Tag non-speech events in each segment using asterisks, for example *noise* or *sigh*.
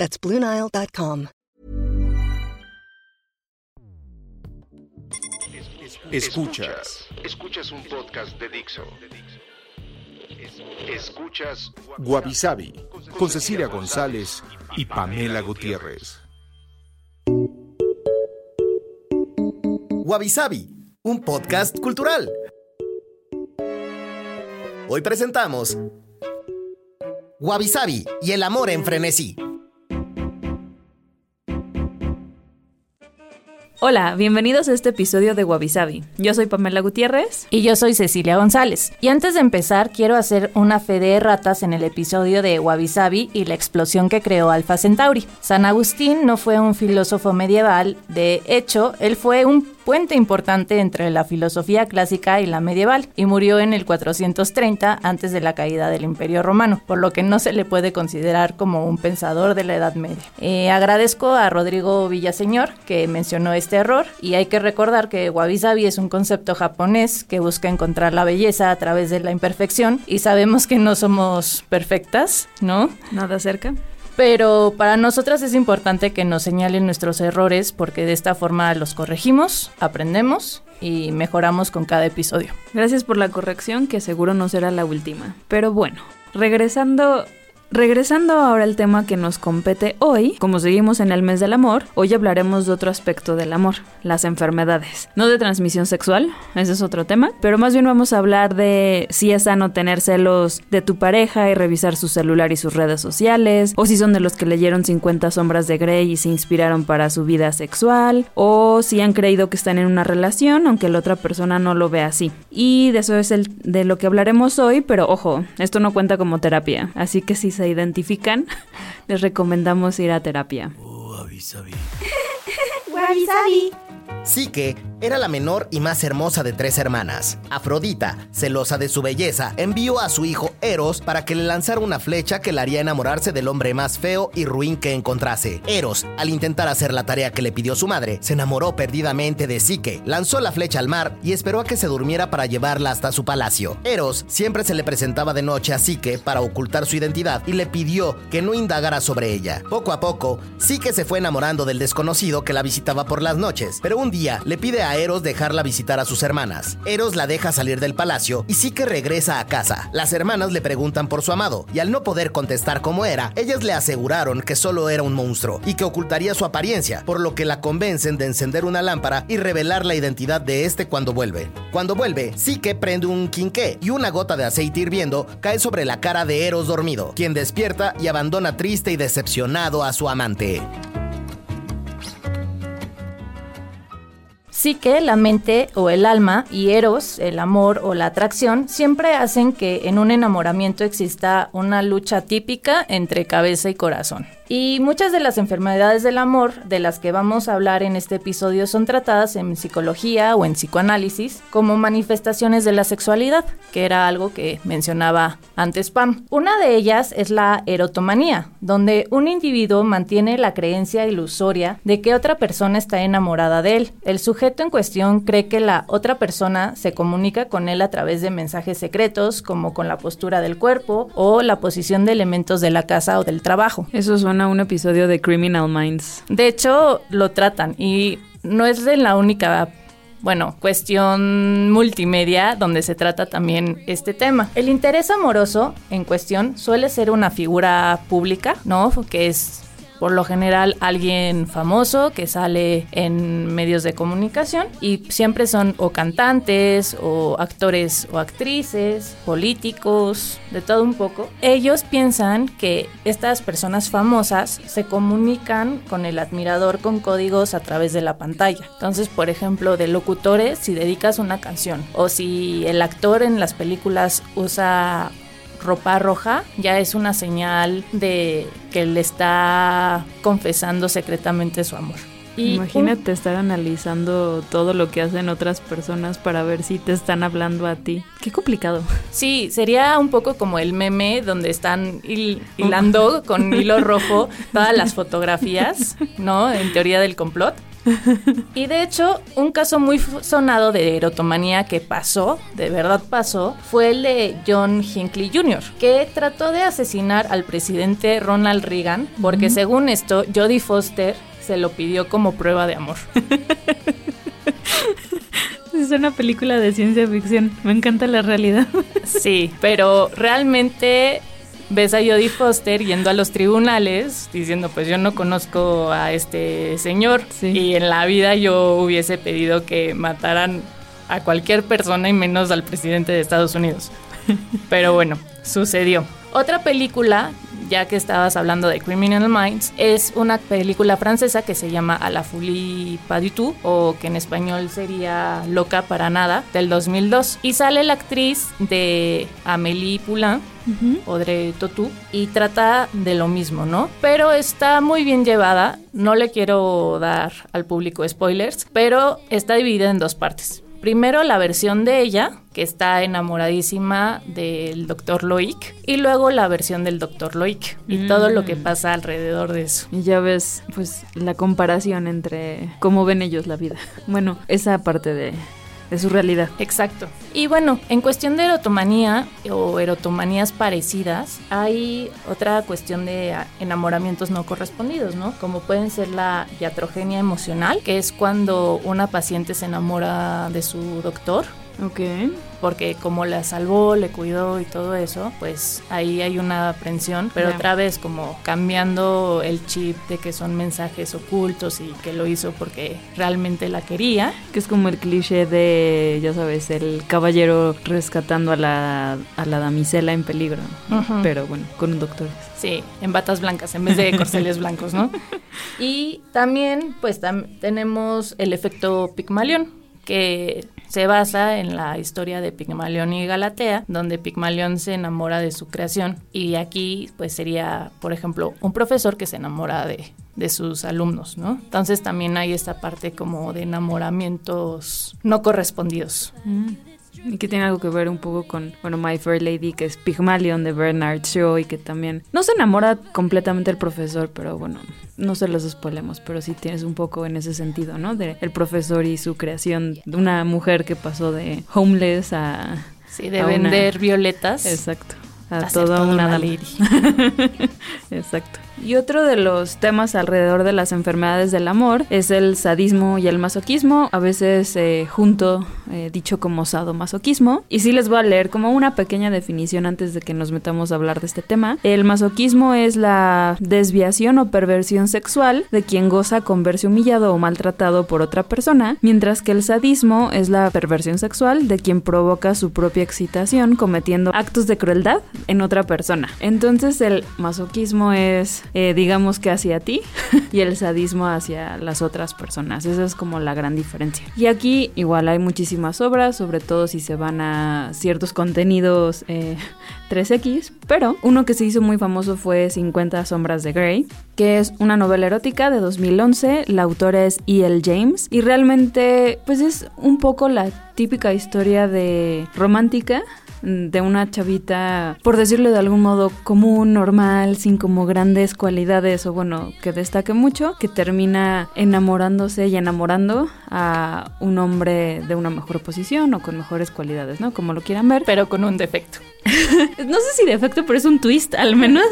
That's BlueNile.com. Escuchas. Escuchas un podcast de Dixo. Escuchas Guavisabi con Cecilia González y Pamela Gutiérrez. Wabi un podcast cultural. Hoy presentamos Wabi y el amor en frenesí. Hola, bienvenidos a este episodio de Wabi Yo soy Pamela Gutiérrez. Y yo soy Cecilia González. Y antes de empezar, quiero hacer una fe de ratas en el episodio de Wabi y la explosión que creó Alfa Centauri. San Agustín no fue un filósofo medieval, de hecho, él fue un puente importante entre la filosofía clásica y la medieval, y murió en el 430 antes de la caída del Imperio Romano, por lo que no se le puede considerar como un pensador de la Edad Media. Eh, agradezco a Rodrigo Villaseñor que mencionó este error, y hay que recordar que wabi sabi es un concepto japonés que busca encontrar la belleza a través de la imperfección, y sabemos que no somos perfectas, ¿no? Nada cerca pero para nosotras es importante que nos señalen nuestros errores porque de esta forma los corregimos, aprendemos y mejoramos con cada episodio. Gracias por la corrección que seguro no será la última. Pero bueno, regresando Regresando ahora al tema que nos compete hoy, como seguimos en el mes del amor, hoy hablaremos de otro aspecto del amor, las enfermedades. No de transmisión sexual, ese es otro tema, pero más bien vamos a hablar de si es sano tener celos de tu pareja y revisar su celular y sus redes sociales, o si son de los que leyeron 50 sombras de Grey y se inspiraron para su vida sexual, o si han creído que están en una relación aunque la otra persona no lo ve así. Y de eso es el, de lo que hablaremos hoy, pero ojo, esto no cuenta como terapia, así que si se identifican, *laughs* les recomendamos ir a terapia. Oh, Psique *laughs* era la menor y más hermosa de tres hermanas. Afrodita, celosa de su belleza, envió a su hijo Eros para que le lanzara una flecha que le haría enamorarse del hombre más feo y ruin que encontrase. Eros, al intentar hacer la tarea que le pidió su madre, se enamoró perdidamente de Psique, lanzó la flecha al mar y esperó a que se durmiera para llevarla hasta su palacio. Eros siempre se le presentaba de noche a Psique para ocultar su identidad y le pidió que no indagara sobre ella. Poco a poco, Psique se fue enamorando del desconocido que la visitaba por las noches, pero un día le pide a Eros dejarla visitar a sus hermanas. Eros la deja salir del palacio y sí que regresa a casa. Las hermanas le preguntan por su amado y al no poder contestar cómo era, ellas le aseguraron que solo era un monstruo y que ocultaría su apariencia, por lo que la convencen de encender una lámpara y revelar la identidad de este cuando vuelve. Cuando vuelve, sí que prende un quinqué y una gota de aceite hirviendo cae sobre la cara de Eros dormido, quien despierta y abandona triste y decepcionado a su amante. Sí que la mente o el alma y Eros, el amor o la atracción, siempre hacen que en un enamoramiento exista una lucha típica entre cabeza y corazón. Y muchas de las enfermedades del amor de las que vamos a hablar en este episodio son tratadas en psicología o en psicoanálisis como manifestaciones de la sexualidad, que era algo que mencionaba antes Pam. Una de ellas es la erotomanía, donde un individuo mantiene la creencia ilusoria de que otra persona está enamorada de él. El sujeto en cuestión cree que la otra persona se comunica con él a través de mensajes secretos, como con la postura del cuerpo o la posición de elementos de la casa o del trabajo. Eso suena un episodio de Criminal Minds. De hecho, lo tratan y no es de la única bueno, cuestión multimedia donde se trata también este tema. El interés amoroso en cuestión suele ser una figura pública, ¿no? Que es por lo general alguien famoso que sale en medios de comunicación y siempre son o cantantes o actores o actrices, políticos, de todo un poco. Ellos piensan que estas personas famosas se comunican con el admirador con códigos a través de la pantalla. Entonces, por ejemplo, de locutores, si dedicas una canción o si el actor en las películas usa ropa roja, ya es una señal de que le está confesando secretamente su amor. Imagínate estar analizando todo lo que hacen otras personas para ver si te están hablando a ti. Qué complicado. Sí, sería un poco como el meme donde están hilando con hilo rojo *laughs* todas las fotografías, ¿no? En teoría del complot. *laughs* Y de hecho, un caso muy sonado de erotomanía que pasó, de verdad pasó, fue el de John Hinckley Jr., que trató de asesinar al presidente Ronald Reagan porque según esto, Jodie Foster se lo pidió como prueba de amor. *laughs* Es una película de ciencia ficción. Me encanta la realidad. Sí, pero realmente ves a Jodie Foster yendo a los tribunales diciendo, pues yo no conozco a este señor y en la vida yo hubiese pedido que mataran a cualquier persona y menos al presidente de Estados Unidos. *laughs* Pero bueno, sucedió. Otra película ya que estabas hablando de Criminal Minds, es una película francesa que se llama A la folie pas du tout, o que en español sería Loca para nada, del 2002. Y sale la actriz de Amélie Poulain, Audrey Totu, y trata de lo mismo, ¿no? Pero está muy bien llevada, no le quiero dar al público spoilers, pero está dividida en dos partes. Primero la versión de ella, que está enamoradísima del doctor Loic, y luego la versión del doctor Loic y todo lo que mm. pasa alrededor de eso. Y ya ves, pues, la comparación entre cómo ven ellos la vida. Bueno, esa parte de, de su realidad. Exacto. Y bueno, en cuestión de erotomanía o erotomanías parecidas, hay otra cuestión de enamoramientos no correspondidos, ¿no? Como pueden ser la iatrogenia emocional, que es cuando una paciente se enamora de su doctor. Ok porque como la salvó, le cuidó y todo eso, pues ahí hay una aprensión, pero otra vez como cambiando el chip de que son mensajes ocultos y que lo hizo porque realmente la quería. Que es como el cliché de, ya sabes, el caballero rescatando a la, a la damisela en peligro, pero bueno, con un doctor. Sí, en batas blancas en vez de corceles blancos, ¿no? *laughs* Y también, pues tenemos el efecto Pigmalión, que se basa en la historia de Pigmalión y Galatea, donde Pigmalión se enamora de su creación y aquí pues sería, por ejemplo, un profesor que se enamora de, sus alumnos, ¿no? Entonces también hay esta parte como de enamoramientos no correspondidos. Mm. Y que tiene algo que ver un poco con, bueno, My Fair Lady, que es Pygmalion de Bernard Shaw y que también no se enamora completamente el profesor, pero bueno, no se los spoilemos, pero sí tienes un poco en ese sentido, ¿no? De el profesor y su creación de una mujer que pasó de homeless a... Sí, de vender violetas. Exacto. A, toda una, una *laughs* Exacto. Y otro de los temas alrededor de las enfermedades del amor es el sadismo y el masoquismo, a veces eh, junto eh, dicho como sadomasoquismo. Y sí les voy a leer como una pequeña definición antes de que nos metamos a hablar de este tema. El masoquismo es la desviación o perversión sexual de quien goza con verse humillado o maltratado por otra persona, mientras que el sadismo es la perversión sexual de quien provoca su propia excitación cometiendo actos de crueldad en otra persona. Entonces el masoquismo es eh, digamos que hacia ti *laughs* y el sadismo hacia las otras personas. Esa es como la gran diferencia. Y aquí igual hay muchísimas obras, sobre todo si se van a ciertos contenidos 3X, eh, *laughs* pero uno que se hizo muy famoso fue 50 sombras de Grey, que es una novela erótica de 2011, la autora es E.L. James y realmente pues es un poco la típica historia de romántica de una chavita, por decirlo de algún modo, común, normal, sin como grandes cualidades o bueno, que destaque mucho, que termina enamorándose y enamorando a un hombre de una mejor posición o con mejores cualidades, ¿no? Como lo quieran ver. Pero con un defecto. *laughs* no sé si defecto, pero es un twist al menos.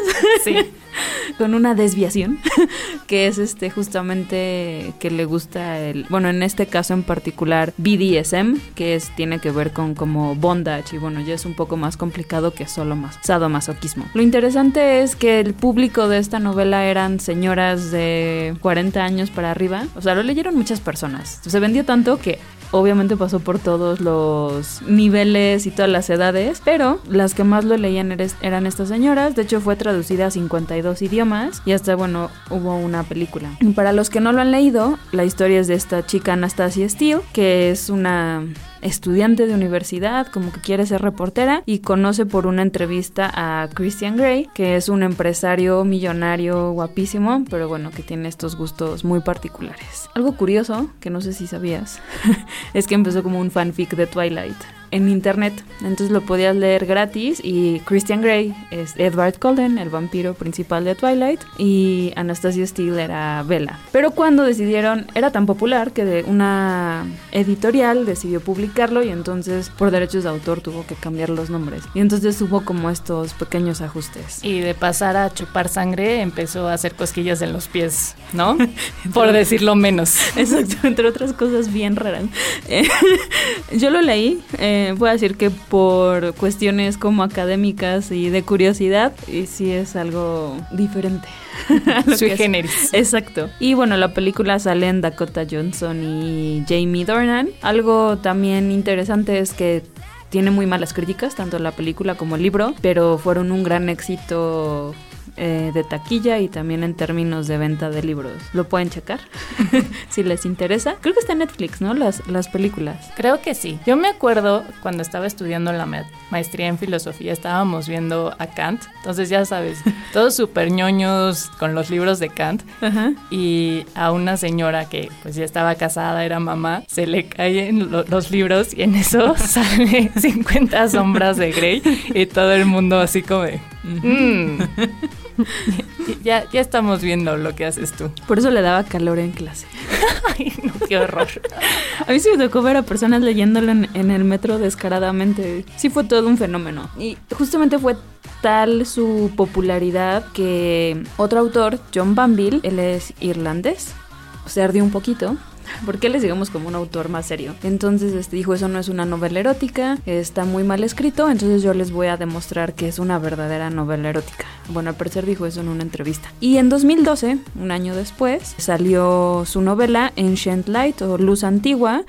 sí. *laughs* con una desviación, *laughs* que es este justamente que le gusta el, bueno, en este caso en particular BDSM, que es tiene que ver con como bondage y bueno, ya es un poco más complicado que solo más sadomasoquismo. Lo interesante es que el público de esta novela eran señoras de 40 años para arriba, o sea, lo leyeron muchas personas. Se vendió tanto que obviamente pasó por todos los niveles y todas las edades, pero las que más lo leían eran estas señoras. De hecho, fue traducida a 52 idiomas y hasta, bueno, hubo una película. Para los que no lo han leído, la historia es de esta chica Anastasia Steele, que es una estudiante de universidad, como que quiere ser reportera y conoce por una entrevista a Christian Grey, que es un empresario millonario guapísimo, pero bueno, que tiene estos gustos muy particulares. Algo curioso, que no sé si sabías, *laughs* es que empezó como un fanfic de Twilight en internet. Entonces lo podías leer gratis y Christian Grey es Edward Cullen, el vampiro principal de Twilight, y Anastasia Steele era Bella. Pero cuando decidieron, era tan popular que de una editorial decidió publicarlo y entonces por derechos de autor tuvo que cambiar los nombres. Y entonces hubo como estos pequeños ajustes. Y de pasar a chupar sangre empezó a hacer cosquillas en los pies, ¿no? *laughs* por decirlo menos. *laughs* Exacto, entre otras cosas bien raras. *laughs* yo lo leí. Eh, eh, voy a decir que por cuestiones como académicas y de curiosidad, y sí es algo diferente. *laughs* Sui generis. Exacto. Y bueno, la película sale en Dakota Johnson y Jamie Dornan. Algo también interesante es que tiene muy malas críticas, tanto la película como el libro, pero fueron un gran éxito eh, de taquilla y también en términos de venta de libros. Lo pueden checar *laughs* si les interesa. Creo que está en Netflix, ¿no? Las, las películas. Creo que sí. Yo me acuerdo cuando estaba estudiando la maestría en filosofía, estábamos viendo a Kant. Entonces, ya sabes, *laughs* todos súper ñoños con los libros de Kant. Y a una señora que pues ya estaba casada, era mamá, se le caen los libros y en eso *laughs* sale 50 sombras de Grey y todo el mundo así como de... Mm". *laughs* ya, ya estamos viendo lo que haces tú. Por eso le daba calor en clase. *laughs* Ay, no, qué horror. *laughs* a mí sí me tocó ver a personas leyéndolo en, el metro descaradamente. Sí fue todo un fenómeno. Y justamente fue tal su popularidad que otro autor, John Banville, él es irlandés, se ardió un poquito ¿Por qué les digamos como un autor más serio? Entonces este, dijo, eso no es una novela erótica, está muy mal escrito, entonces yo les voy a demostrar que es una verdadera novela erótica. Bueno, al parecer dijo eso en una entrevista. Y en 2012, un año después, salió su novela Ancient Light o Luz Antigua,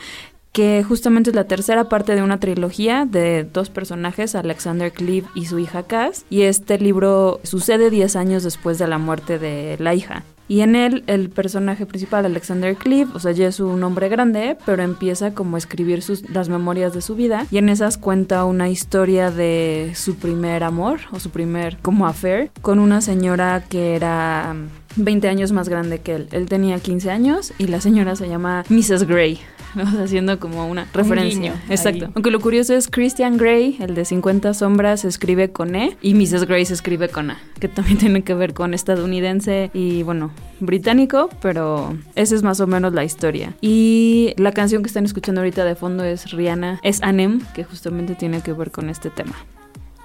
que justamente es la tercera parte de una trilogía de dos personajes, Alexander Cleve y su hija Cass, y este libro sucede 10 años después de la muerte de la hija. Y en él, el personaje principal, Alexander Cliff, o sea, ya es un hombre grande, pero empieza como a escribir sus, las memorias de su vida. Y en esas cuenta una historia de su primer amor, o su primer como affair, con una señora que era 20 años más grande que él. Él tenía 15 años y la señora se llama Mrs. Gray. Haciendo como una referencia. Exacto. Aunque lo curioso es Christian Grey, el de 50 sombras, se escribe con E y Mrs. Grey se escribe con A, que también *laughs* tiene que ver con estadounidense y bueno, británico, pero esa es más o menos la historia. Y la canción que están escuchando ahorita de fondo es Rihanna, es Anem, que justamente tiene que ver con este tema.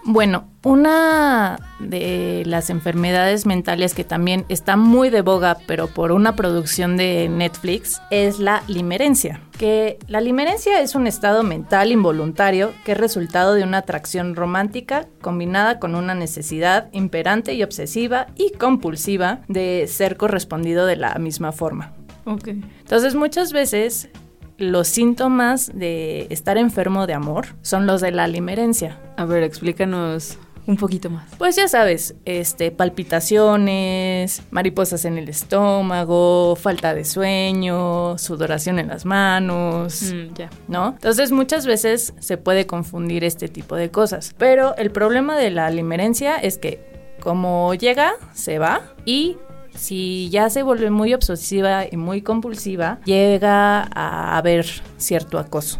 Bueno, una de las enfermedades mentales que también está muy de boga, pero por una producción de Netflix, es la limerencia. Que la limerencia es un estado mental involuntario que es resultado de una atracción romántica combinada con una necesidad imperante y obsesiva y compulsiva de ser correspondido de la misma forma. Okay. Entonces muchas veces los síntomas de estar enfermo de amor son los de la limerencia. A ver, explícanos un poquito más. Pues ya sabes, este, palpitaciones, mariposas en el estómago, falta de sueño, sudoración en las manos, mm, ya. ¿no? Entonces muchas veces se puede confundir este tipo de cosas. Pero el problema de la limerencia es que como llega, se va y si ya se vuelve muy obsesiva y muy compulsiva, llega a haber cierto acoso.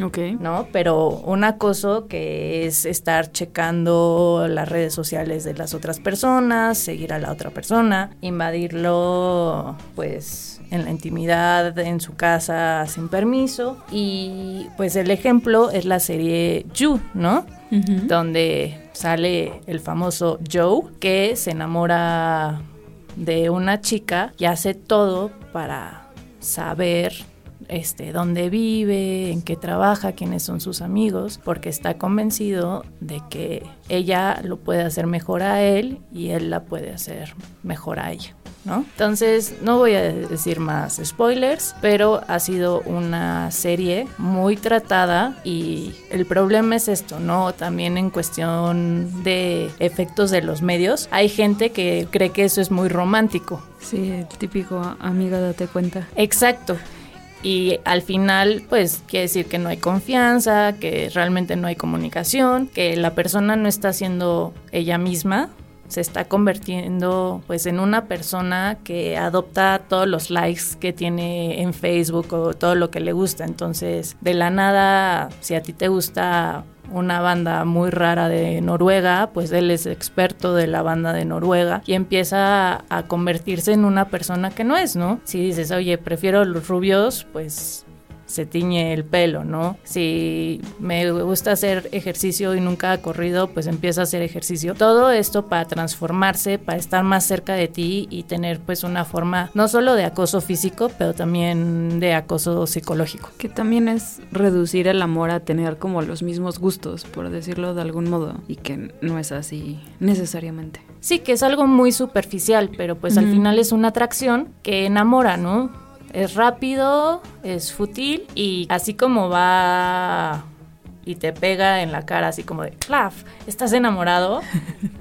Ok. ¿No? Pero un acoso que es estar checando las redes sociales de las otras personas, seguir a la otra persona, invadirlo, pues, en la intimidad, en su casa, sin permiso. Y pues el ejemplo es la serie You, ¿no? Donde sale el famoso Joe que se enamora de una chica y hace todo para saber este, dónde vive, en qué trabaja, quiénes son sus amigos, porque está convencido de que ella lo puede hacer mejor a él y él la puede hacer mejor a ella. ¿No? Entonces, no voy a decir más spoilers, pero ha sido una serie muy tratada y el problema es esto, ¿no? También en cuestión de efectos de los medios, hay gente que cree que eso es muy romántico. Sí, el típico amiga date cuenta. Exacto. Y al final, pues quiere decir que no hay confianza, que realmente no hay comunicación, que la persona no está siendo ella misma, se está convirtiendo pues en una persona que adopta todos los likes que tiene en Facebook o todo lo que le gusta. Entonces, de la nada, si a ti te gusta una banda muy rara de Noruega, pues él es experto de la banda de Noruega y empieza a convertirse en una persona que no es, ¿no? Si dices, oye, prefiero los rubios, pues se tiñe el pelo, ¿no? Si me gusta hacer ejercicio y nunca ha corrido, pues empieza a hacer ejercicio. Todo esto para transformarse, para estar más cerca de ti y tener pues una forma no solo de acoso físico, pero también de acoso psicológico. Que también es reducir el amor a tener como los mismos gustos, por decirlo de algún modo, y que no es así necesariamente. Sí, que es algo muy superficial, pero pues al final es una atracción que enamora, ¿no? Es rápido, es fútil y así como va y te pega en la cara así como de claf, estás enamorado.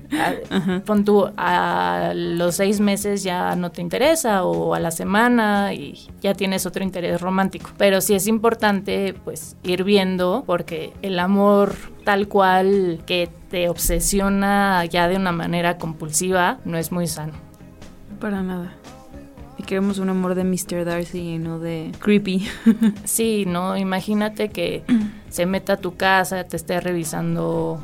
*laughs* Pon tú a los seis meses ya no te interesa o a la semana y ya tienes otro interés romántico. Pero sí es importante pues ir viendo porque el amor tal cual que te obsesiona ya de una manera compulsiva no es muy sano. Para nada. Y queremos un amor de Mr. Darcy y no de creepy. *laughs* sí, no, imagínate que *clears throat* se meta a tu casa, te esté revisando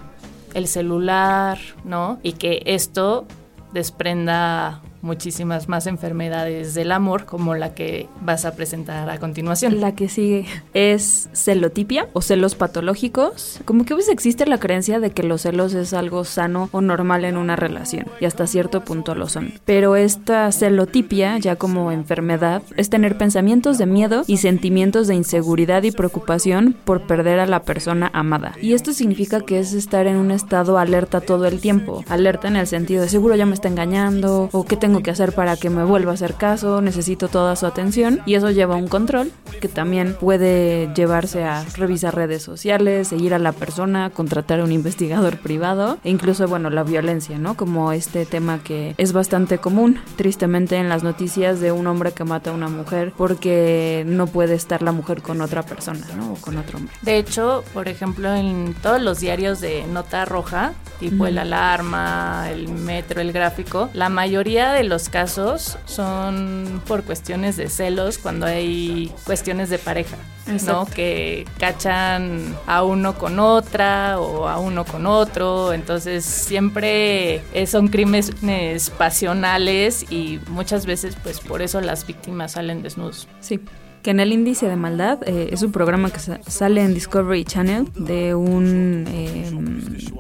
el celular, ¿no? Y que esto desprenda muchísimas más enfermedades del amor como la que vas a presentar a continuación. La que sigue es celotipia o celos patológicos. Como que pues existe la creencia de que los celos es algo sano o normal en una relación y hasta cierto punto lo son. Pero esta celotipia, ya como enfermedad, es tener pensamientos de miedo y sentimientos de inseguridad y preocupación por perder a la persona amada. Y esto significa que es estar en un estado alerta todo el tiempo. Alerta en el sentido de seguro ya me está engañando o que te tengo que hacer para que me vuelva a hacer caso, necesito toda su atención y eso lleva a un control que también puede llevarse a revisar redes sociales, seguir a la persona, contratar a un investigador privado e incluso, bueno, la violencia, ¿no? Como este tema que es bastante común, tristemente, en las noticias de un hombre que mata a una mujer porque no puede estar la mujer con otra persona, ¿no? O con otro hombre. De hecho, por ejemplo, en todos los diarios de nota roja, tipo el alarma, el metro, el gráfico, la mayoría de los casos son por cuestiones de celos cuando hay cuestiones de pareja, ¿no? Que cachan a uno con otra o a uno con otro, entonces siempre son crímenes pasionales y muchas veces pues por eso las víctimas salen desnudos. Sí que en el índice de maldad eh, es un programa que sale en Discovery Channel de un em,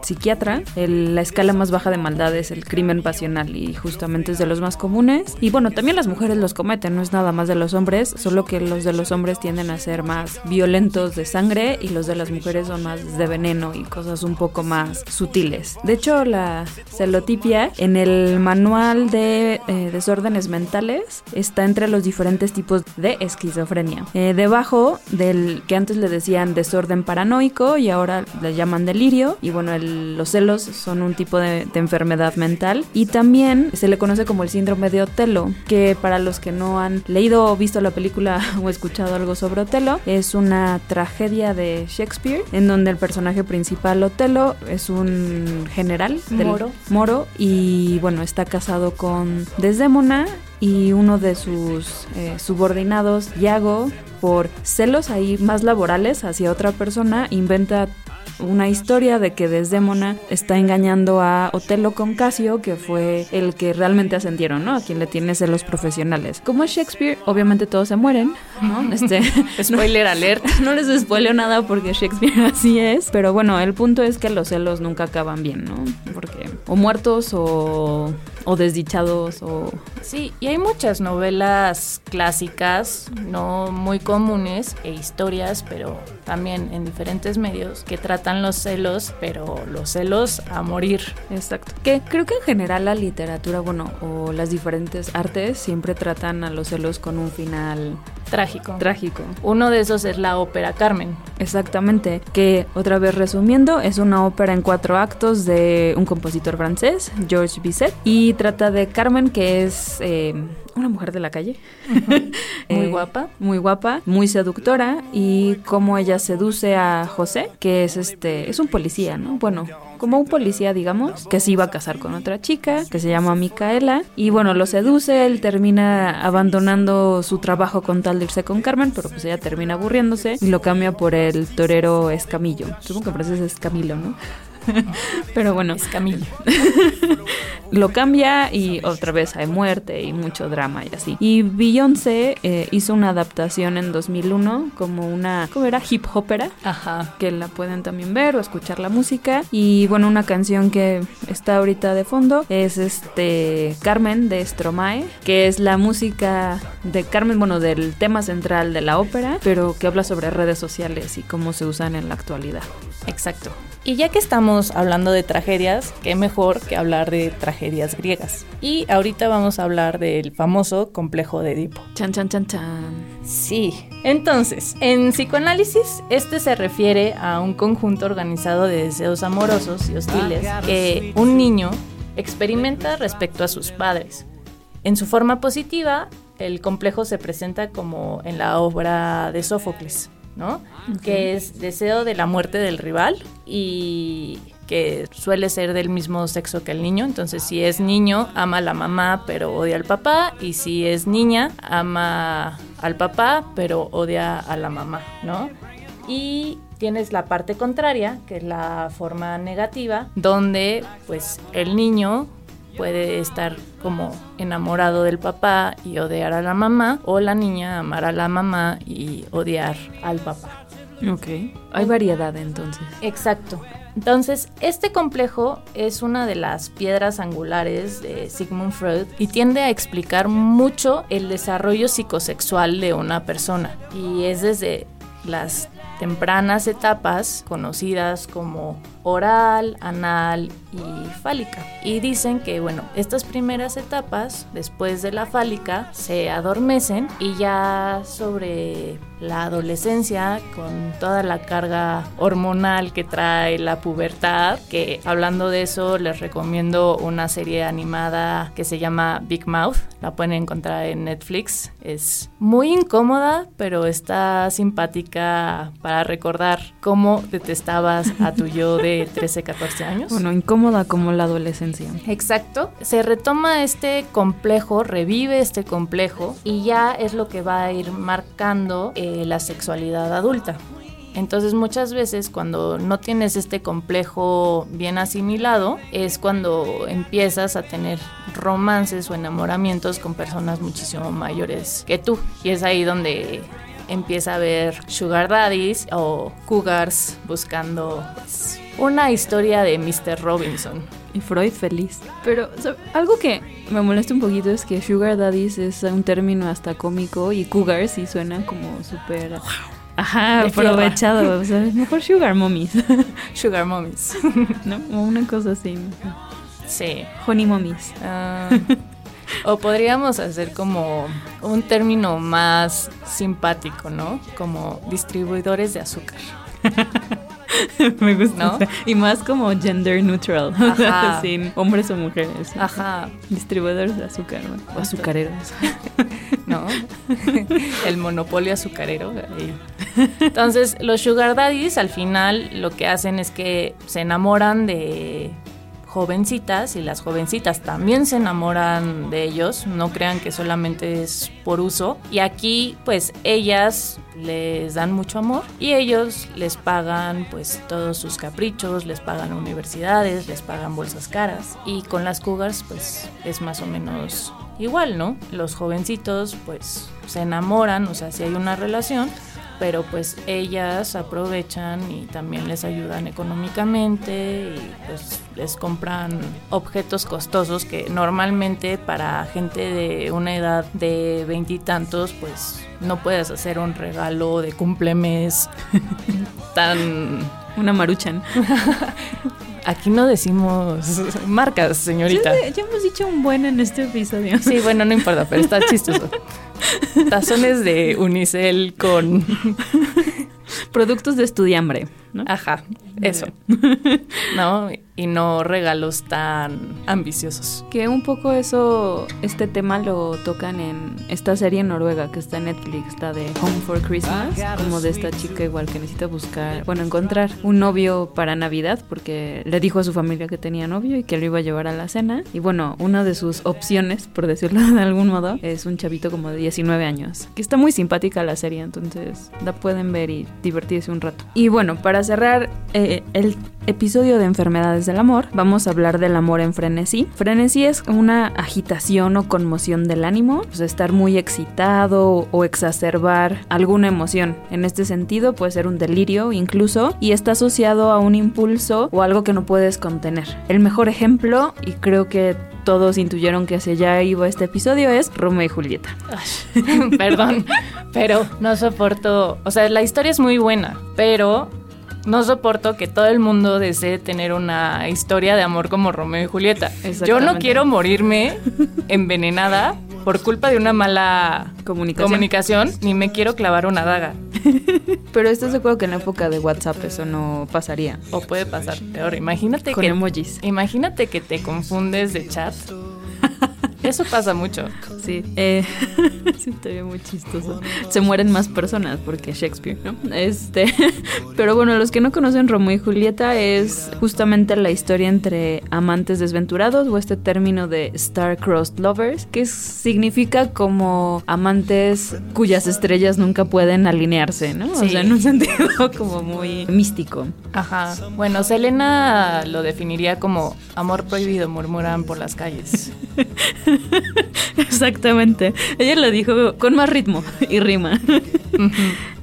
psiquiatra. la escala más baja de maldad es el crimen pasional y justamente es de los más comunes. Y bueno, también las mujeres los cometen, no es nada más de los hombres, solo que los de los hombres tienden a ser más violentos de sangre y los de las mujeres son más de veneno y cosas un poco más sutiles. De hecho, la celotipia en el manual de eh, desórdenes mentales está entre los diferentes tipos de esquizofrenia eh, debajo del que antes le decían desorden paranoico y ahora le llaman delirio. Y bueno, los celos son un tipo de, enfermedad mental. Y también se le conoce como el síndrome de Otelo, que para los que no han leído o visto la película *laughs* o escuchado algo sobre Otelo, es una tragedia de Shakespeare en donde el personaje principal Otelo es un general del moro, moro y bueno, está casado con Desdémona y uno de sus eh, subordinados, Yago, por celos ahí más laborales hacia otra persona, inventa una historia de que Desdémona está engañando a Otelo con Casio, que fue el que realmente ascendieron, ¿no? A quien le tiene celos profesionales. Como es Shakespeare, obviamente todos se mueren, ¿no? Este, *laughs* Spoiler *laughs* alert. No les spoileo nada porque Shakespeare *laughs* así es, pero bueno, el punto es que los celos nunca acaban bien, ¿no? Porque o muertos o o desdichados o... Sí, y hay muchas novelas clásicas, no muy comunes, e historias, pero también en diferentes medios, que tratan los celos, pero los celos a morir. Exacto. Que creo que en general la literatura, bueno, o las diferentes artes siempre tratan a los celos con un final Trágico. trágico. Uno de esos es la ópera Carmen. Exactamente, que otra vez resumiendo, es una ópera en cuatro actos de un compositor francés, Georges Bizet, y trata de Carmen, que es eh, una mujer de la calle. *laughs* Muy Eh, guapa. Muy guapa, muy seductora, y cómo ella seduce a José, que es este, es un policía, ¿no? Bueno, como un policía, digamos, que se iba a casar con otra chica, que se llama Micaela, y bueno, lo seduce, él termina abandonando su trabajo con tal de irse con Carmen, pero pues ella termina aburriéndose y lo cambia por el torero Escamillo. Supongo que parece Escamilo, ¿no? *laughs* pero bueno, Es *laughs* lo cambia y otra vez hay muerte y mucho drama y así. Y Beyoncé eh, hizo una adaptación en 2001 como una, ¿cómo era? Hip hopera Ajá. que la pueden también ver o escuchar la música. Y bueno, una canción que está ahorita de fondo es este Carmen de Stromae, que es la música de Carmen, bueno, del tema central de la ópera, pero que habla sobre redes sociales y cómo se usan en la actualidad. Exacto. Y ya que estamos hablando de tragedias, qué mejor que hablar de tragedias griegas. Y ahorita vamos a hablar del famoso complejo de Edipo. Chan, chan, chan, chan. Sí. Entonces, en psicoanálisis, este se refiere a un conjunto organizado de deseos amorosos y hostiles que un niño experimenta respecto a sus padres. En su forma positiva, el complejo se presenta como en la obra de Sófocles, ¿no? Que es deseo de la muerte del rival y que suele ser del mismo sexo que el niño. Entonces, si es niño, ama a la mamá, pero odia al papá. Y si es niña, ama al papá, pero odia a la mamá, ¿no? Y tienes la parte contraria, que es la forma negativa, donde pues el niño puede estar como enamorado del papá y odiar a la mamá, o la niña amar a la mamá y odiar al papá. Ok. Hay variedad entonces. Exacto. Entonces, este complejo es una de las piedras angulares de Sigmund Freud y tiende a explicar mucho el desarrollo psicosexual de una persona. Y es desde las tempranas etapas conocidas como oral, anal y fálica. Y dicen que, bueno, estas primeras etapas, después de la fálica, se adormecen y ya sobre la adolescencia, con toda la carga hormonal que trae la pubertad, que hablando de eso les recomiendo una serie animada que se llama Big Mouth, la pueden encontrar en Netflix, es muy incómoda, pero está simpática para recordar cómo detestabas a tu yo de 13, 14 años. Bueno, incómoda como la adolescencia. Exacto. Se retoma este complejo, revive este complejo y ya es lo que va a ir marcando eh, la sexualidad adulta. Entonces muchas veces cuando no tienes este complejo bien asimilado es cuando empiezas a tener romances o enamoramientos con personas muchísimo mayores que tú. Y es ahí donde empieza a haber sugar daddies o cougars buscando pues, una historia de Mr. Robinson. Y Freud feliz. Pero o sea, algo que me molesta un poquito es que Sugar Daddies es un término hasta cómico y Cougar sí suena como súper... Ajá, De aprovechado. O sea, mejor Sugar Mommies, *laughs* Sugar mommies. *laughs* ¿no? O una cosa así. sí. Honey Mommies. Ah, o podríamos hacer como un término más simpático, ¿no? Como distribuidores de azúcar. *laughs* *laughs* me gusta. ¿No? Y más como gender neutral. o sea, Ajá. *laughs* Sin hombres o mujeres. Aja, Distribuidores de azúcar, ¿no? O azucareros. *laughs* ¿no? El monopolio azucarero. Entonces, los sugar daddies al final lo que hacen es que se enamoran de jovencitas y las jovencitas también se enamoran de ellos, no crean que solamente es por uso. Y aquí pues ellas les dan mucho amor y ellos les pagan pues todos sus caprichos, les pagan universidades, les pagan bolsas caras y con las cougars pues es más o menos igual, ¿no? Los jovencitos pues se enamoran, o sea, si hay una relación, pero pues ellas aprovechan y también les ayudan económicamente y pues les compran objetos costosos que normalmente para gente de una edad de veintitantos pues no puedes hacer un regalo de cumplemes *laughs* tan una maruchan. *laughs* Aquí no decimos marcas, señorita. Ya, ya hemos dicho un buen en este episodio. Sí, bueno, no importa, pero está chistoso. Tazones de unicel con Productos de estudiambre, ¿no? Ajá, eso. *laughs* ¿No? Y no regalos tan ambiciosos. Que un poco eso, este tema lo tocan en esta serie noruega que está en Netflix, está de Home for Christmas, como de esta chica igual que necesita buscar, bueno, encontrar un novio para Navidad, porque le dijo a su familia que tenía novio y que lo iba a llevar a la cena. Y bueno, una de sus opciones, por decirlo *laughs* de algún modo, es un chavito como de 19 años, que está muy simpática la serie, entonces la pueden ver y divertirse un rato. Y bueno, para cerrar eh, el episodio de enfermedades del amor, vamos a hablar del amor en frenesí. Frenesí es una agitación o conmoción del ánimo, pues estar muy excitado o exacerbar alguna emoción. En este sentido puede ser un delirio incluso y está asociado a un impulso o algo que no puedes contener. El mejor ejemplo, y creo que todos intuyeron que hacia allá iba este episodio, es Romeo y Julieta. *laughs* Perdón, pero no soporto, o sea, la historia es muy buena, pero no soporto que todo el mundo desee tener una historia de amor como Romeo y Julieta. Yo no quiero morirme envenenada por culpa de una mala Comunicación. comunicación, ni me quiero clavar una daga. *laughs* Pero estás de acuerdo que en la época de WhatsApp eso no pasaría. O puede pasar peor. Imagínate Con que emojis. imagínate que te confundes de chat. *laughs* Eso pasa mucho. Sí, eh, *laughs* estaría muy chistoso. Se mueren más personas porque Shakespeare, ¿no? Este, *laughs* pero bueno, los que no conocen Romeo y Julieta es justamente la historia entre amantes desventurados o este término de star-crossed lovers, que es- significa como amantes cuyas estrellas nunca pueden alinearse, ¿no? O sea, en un sentido *laughs* como muy místico. Ajá. Bueno, Selena lo definiría como amor prohibido, murmuran por las calles. *laughs* Exactamente. Ella lo dijo con más ritmo y rima.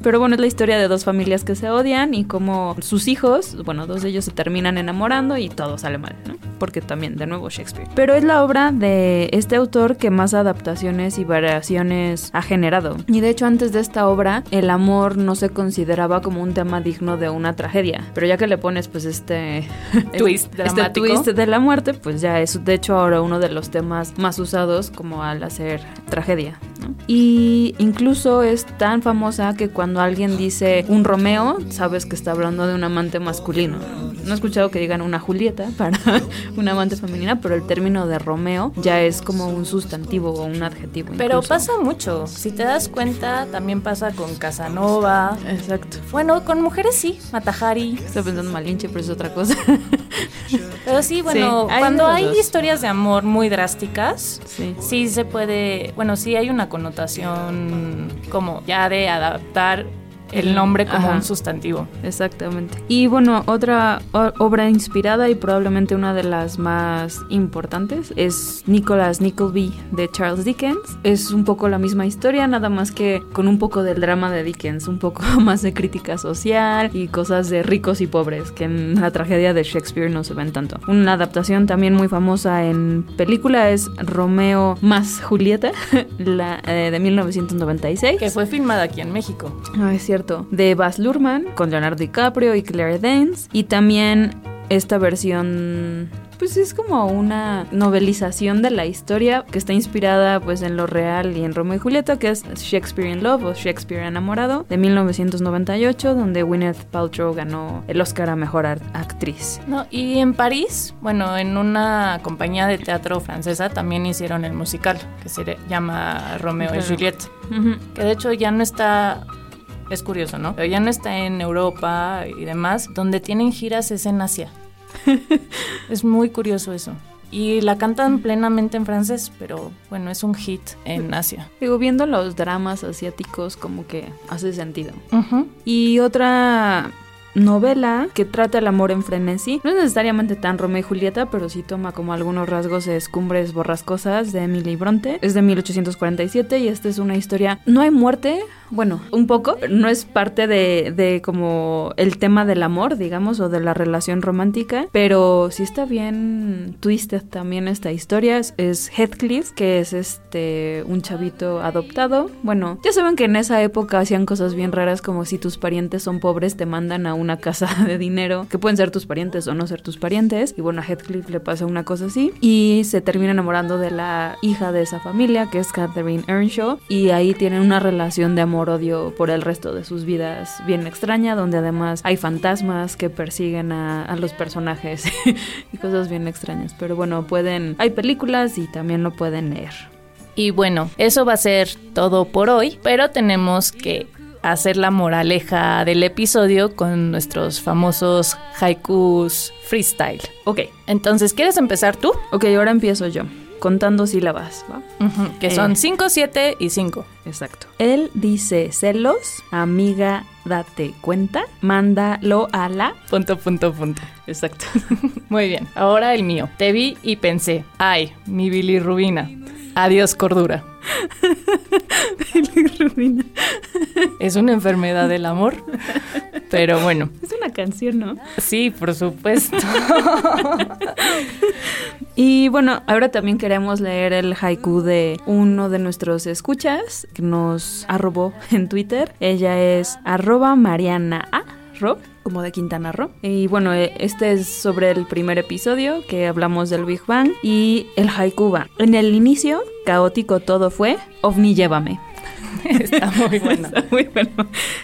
Pero bueno, es la historia de dos familias que se odian y como sus hijos, bueno, dos de ellos se terminan enamorando y todo sale mal, ¿no? Porque también, de nuevo, Shakespeare. Pero es la obra de este autor que más adaptaciones y variaciones ha generado. Y de hecho, antes de esta obra, el amor no se consideraba como un tema digno de una tragedia. Pero ya que le pones, pues, este... *laughs* Twist *laughs* este dramático. twist de la muerte, pues ya es de hecho ahora uno de los temas más usados como al hacer tragedia. ¿no? Y incluso es tan famosa que cuando alguien dice un Romeo, sabes que está hablando de un amante masculino. No he escuchado que digan una Julieta para *laughs* una amante femenina, pero el término de Romeo ya es como un sustantivo o un adjetivo. Pero incluso. pasa mucho. Si te das cuenta, también pasa con Casanova. Exacto. Bueno, con mujeres sí, Matajari. Estoy pensando Malinche, pero es otra cosa. *laughs* Pero sí, bueno, hay cuando hay dos. historias de amor muy drásticas, sí. sí se puede, bueno, sí hay una connotación como ya de adaptar el nombre como Ajá. un sustantivo. Exactamente. Y bueno, otra obra inspirada y probablemente una de las más importantes es Nicholas Nickleby de Charles Dickens. Es un poco la misma historia, nada más que con un poco del drama de Dickens, un poco *laughs* más de crítica social y cosas de ricos y pobres, que en la tragedia de Shakespeare no se ven tanto. Una adaptación también muy famosa en película es Romeo más Julieta, *laughs* la, eh, de 1996. Que fue filmada aquí en México. Ah, es cierto. De Baz Luhrmann con Leonardo DiCaprio y Claire Danes. Y también esta versión. Pues es como una novelización de la historia que está inspirada pues en lo real y en Romeo y Julieta, que es Shakespeare in Love o Shakespeare enamorado de 1998, donde Gwyneth Paltrow ganó el Oscar a Mejor Actriz. No, y en París, bueno, en una compañía de teatro francesa también hicieron el musical, que se llama Romeo y Claro. Julieta. Ujú. Que de hecho ya no está. Es curioso, ¿no? Pero ya no está en Europa y demás. Donde tienen giras es en Asia. *laughs* es muy curioso eso. Y la cantan plenamente en francés, pero bueno, es un hit en Asia. Digo, viendo los dramas asiáticos como que hace sentido. Y otra novela que trata el amor en frenesí. No es necesariamente tan Romeo y Julieta, pero sí toma como algunos rasgos de escumbres borrascosas de Emily Bronte. Es de 1847 y esta es una historia... No hay muerte, Bueno, un poco. No es parte de, como el tema del amor, digamos, o de la relación romántica, pero sí está bien twisted también esta historia. Es Heathcliff, que es este un chavito adoptado. Bueno, ya saben que en esa época hacían cosas bien raras como si tus parientes son pobres te mandan a una casa *laughs* de dinero, que pueden ser tus parientes o no ser tus parientes. Y bueno, a Heathcliff le pasa una cosa así y se termina enamorando de la hija de esa familia, que es Catherine Earnshaw, y ahí tienen una relación de amor-odio por el resto de sus vidas bien extraña, donde además hay fantasmas que persiguen a, a los personajes *laughs* y cosas bien extrañas. Pero bueno, pueden, hay películas y también lo pueden leer. Y bueno, eso va a ser todo por hoy, pero tenemos que hacer la moraleja del episodio con nuestros famosos haikus freestyle. Ok, Entonces, ¿quieres empezar tú? ok, ahora empiezo yo, contando sílabas, ¿va? Que Eh. son 5, 7 y 5. Exacto. Él dice celos, amiga, date cuenta, mándalo a la... Punto, punto, punto. Exacto. *laughs* Muy bien. Ahora el mío. Te vi y pensé, ay, mi bilirrubina. Adiós, cordura. *laughs* Es una enfermedad del amor. Pero bueno, Es una canción, ¿no? sí, por supuesto. *laughs* Y bueno, ahora también queremos leer el haiku de uno de nuestros escuchas que nos arrobó en Twitter. Ella es arroba Mariana A. Ro, como de Quintana Roo. Y bueno, eh, este es sobre el primer episodio que hablamos del Big Bang y el haiku va. En el inicio, caótico todo fue, ovni llévame. *laughs* Está muy *laughs* bueno. Está muy bueno.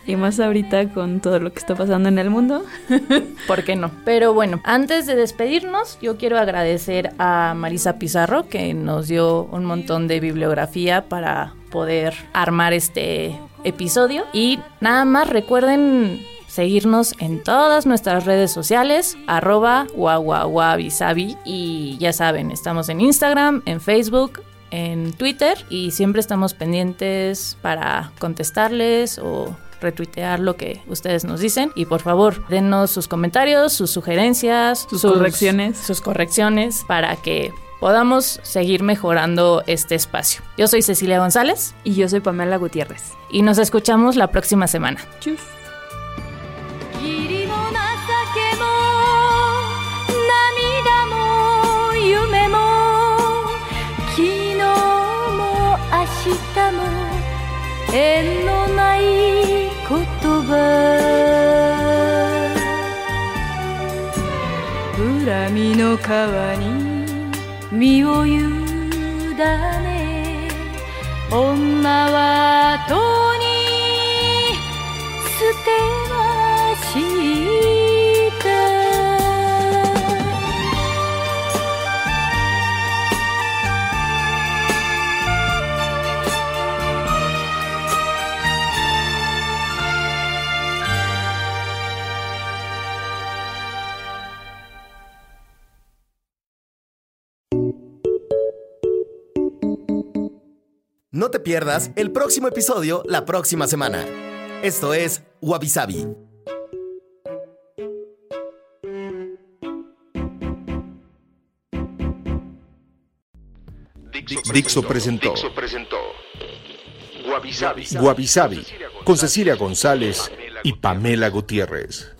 Y más ahorita con todo lo que está pasando en el mundo. *laughs* ¿Por qué no? Pero bueno, antes de despedirnos, yo quiero agradecer a Marisa Pizarro que nos dio un montón de bibliografía para poder armar este episodio. Y nada más recuerden seguirnos en todas nuestras redes sociales, arroba guaguaguabisabi. Y ya saben, estamos en Instagram, en Facebook, en Twitter y siempre estamos pendientes para contestarles o retuitear lo que ustedes nos dicen y por favor denos sus comentarios, sus sugerencias, Sus correcciones. sus correcciones para que podamos seguir mejorando este espacio. Yo soy Cecilia González Y yo soy Pamela Gutiérrez. y nos escuchamos la próxima semana. Chus. 縁のない言葉。恨みの川に身を委ね女は後に捨てましい「No te pierdas el próximo episodio la próxima semana. Esto es Wabi Sabi. Dixo presentó Dixo presentó con Cecilia González y Pamela Gutiérrez.